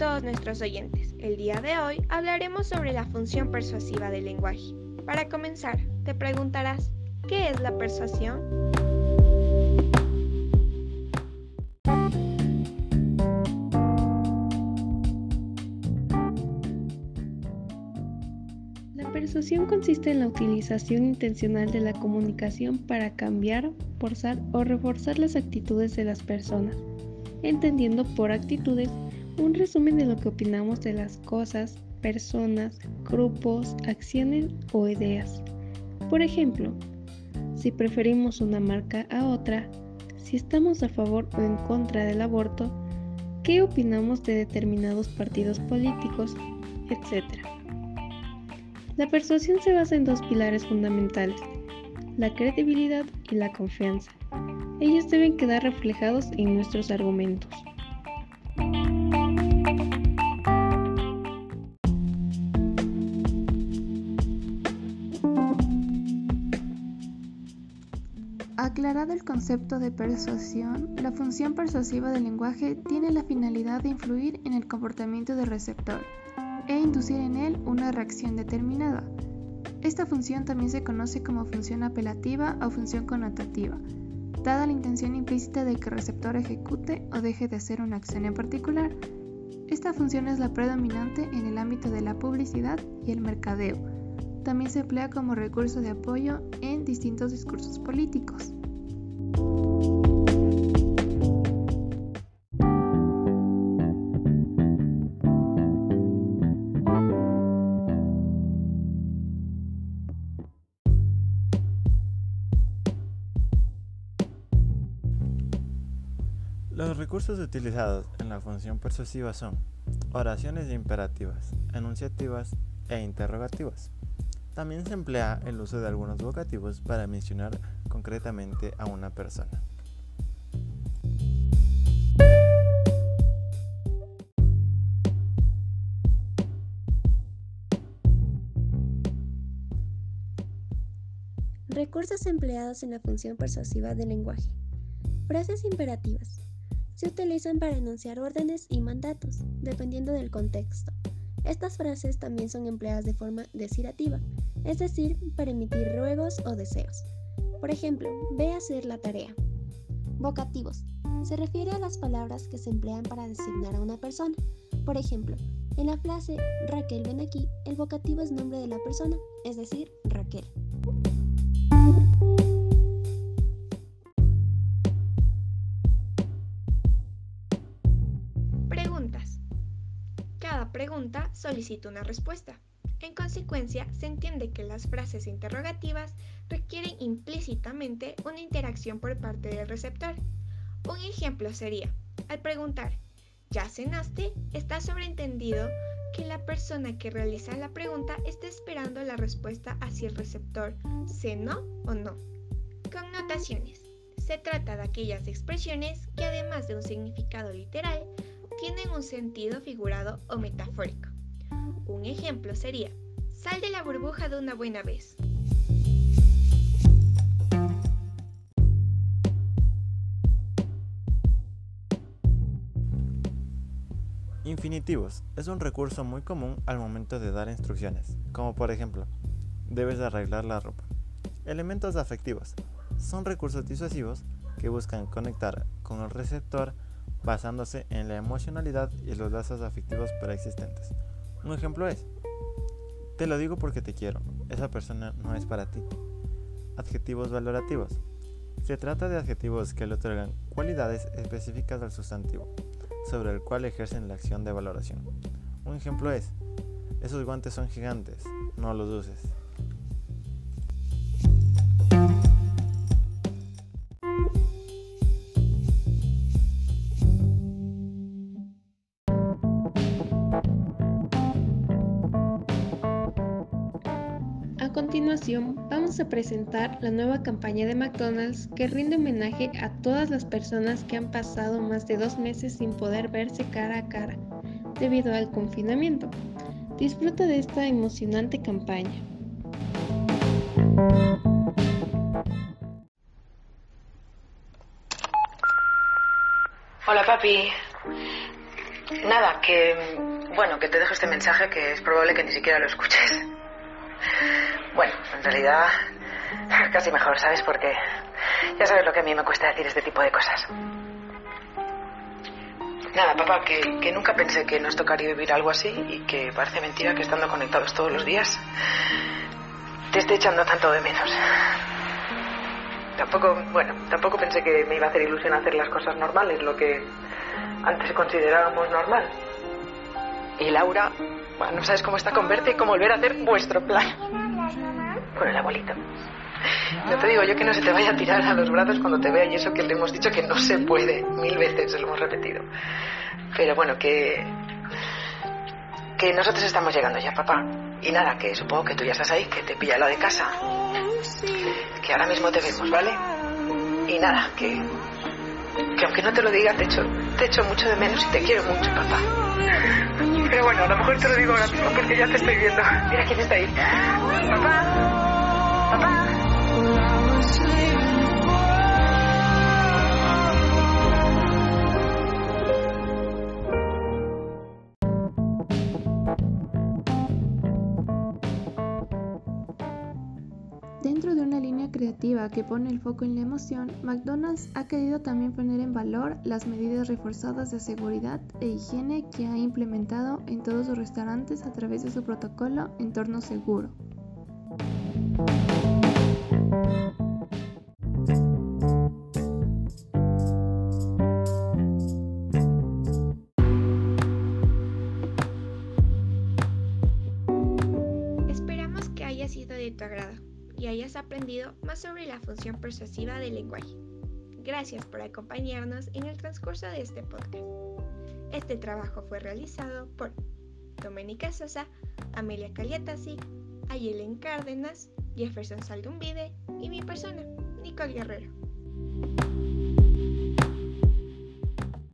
todos nuestros oyentes. El día de hoy hablaremos sobre la función persuasiva del lenguaje. Para comenzar, te preguntarás, ¿qué es la persuasión? La persuasión consiste en la utilización intencional de la comunicación para cambiar, forzar o reforzar las actitudes de las personas, entendiendo por actitudes un resumen de lo que opinamos de las cosas, personas, grupos, acciones o ideas. Por ejemplo, si preferimos una marca a otra, si estamos a favor o en contra del aborto, qué opinamos de determinados partidos políticos, etc. La persuasión se basa en dos pilares fundamentales, la credibilidad y la confianza. Ellos deben quedar reflejados en nuestros argumentos. Aclarado el concepto de persuasión, la función persuasiva del lenguaje tiene la finalidad de influir en el comportamiento del receptor e inducir en él una reacción determinada. Esta función también se conoce como función apelativa o función connotativa, dada la intención implícita de que el receptor ejecute o deje de hacer una acción en particular. Esta función es la predominante en el ámbito de la publicidad y el mercadeo, también se emplea como recurso de apoyo en distintos discursos políticos. Los recursos utilizados en la función persuasiva son oraciones imperativas, enunciativas e interrogativas. También se emplea el uso de algunos vocativos para mencionar concretamente a una persona. Recursos empleados en la función persuasiva del lenguaje. Frases imperativas. Se utilizan para enunciar órdenes y mandatos, dependiendo del contexto. Estas frases también son empleadas de forma desirativa, es decir, para emitir ruegos o deseos. Por ejemplo, ve a hacer la tarea. Vocativos. Se refiere a las palabras que se emplean para designar a una persona. Por ejemplo, en la frase Raquel ven aquí, el vocativo es nombre de la persona, es decir, Raquel. Solicita una respuesta. En consecuencia, se entiende que las frases interrogativas requieren implícitamente una interacción por parte del receptor. Un ejemplo sería, al preguntar, ¿ya cenaste? Está sobreentendido que la persona que realiza la pregunta está esperando la respuesta hacia el receptor, ¿cenó o no? Connotaciones. Se trata de aquellas expresiones que además de un significado literal, tienen un sentido figurado o metafórico. Un ejemplo sería, sal de la burbuja de una buena vez. Infinitivos es un recurso muy común al momento de dar instrucciones, como por ejemplo, debes arreglar la ropa. Elementos afectivos son recursos disuasivos que buscan conectar con el receptor basándose en la emocionalidad y los lazos afectivos preexistentes. Un ejemplo es, te lo digo porque te quiero, esa persona no es para ti. Adjetivos valorativos. Se trata de adjetivos que le otorgan cualidades específicas al sustantivo, sobre el cual ejercen la acción de valoración. Un ejemplo es, esos guantes son gigantes, no los uses. Vamos a presentar la nueva campaña de McDonald's que rinde homenaje a todas las personas que han pasado más de dos meses sin poder verse cara a cara debido al confinamiento. Disfruta de esta emocionante campaña. Hola papi. Nada, que. Bueno, que te dejo este mensaje que es probable que ni siquiera lo escuches. Bueno, en realidad. Casi mejor, ¿sabes? Porque. Ya sabes lo que a mí me cuesta decir este tipo de cosas. Nada, papá, que, que nunca pensé que nos tocaría vivir algo así y que parece mentira que estando conectados todos los días te esté echando tanto de menos. Tampoco, bueno, tampoco pensé que me iba a hacer ilusión hacer las cosas normales, lo que antes considerábamos normal. Y Laura, bueno, no sabes cómo está con verte y cómo volver a hacer vuestro plan. Con el abuelito. No te digo yo que no se te vaya a tirar a los brazos cuando te vea y eso que le hemos dicho que no se puede. Mil veces se lo hemos repetido. Pero bueno, que. que nosotros estamos llegando ya, papá. Y nada, que supongo que tú ya estás ahí, que te pilla la de casa. Que ahora mismo te vemos, ¿vale? Y nada, que. que aunque no te lo diga, te echo, te echo mucho de menos y te quiero mucho, papá. Pero bueno, a lo mejor te lo digo ahora mismo porque ya te estoy viendo. Mira quién está ahí. Papá. Dentro de una línea creativa que pone el foco en la emoción, McDonald's ha querido también poner en valor las medidas reforzadas de seguridad e higiene que ha implementado en todos sus restaurantes a través de su protocolo Entorno Seguro. Esperamos que haya sido de tu agrado y hayas aprendido más sobre la función persuasiva del lenguaje. Gracias por acompañarnos en el transcurso de este podcast. Este trabajo fue realizado por Doménica Sosa, Amelia Caliatasi, Ayelen Cárdenas, Jefferson Saldumbide y mi persona, Nicole Guerrero.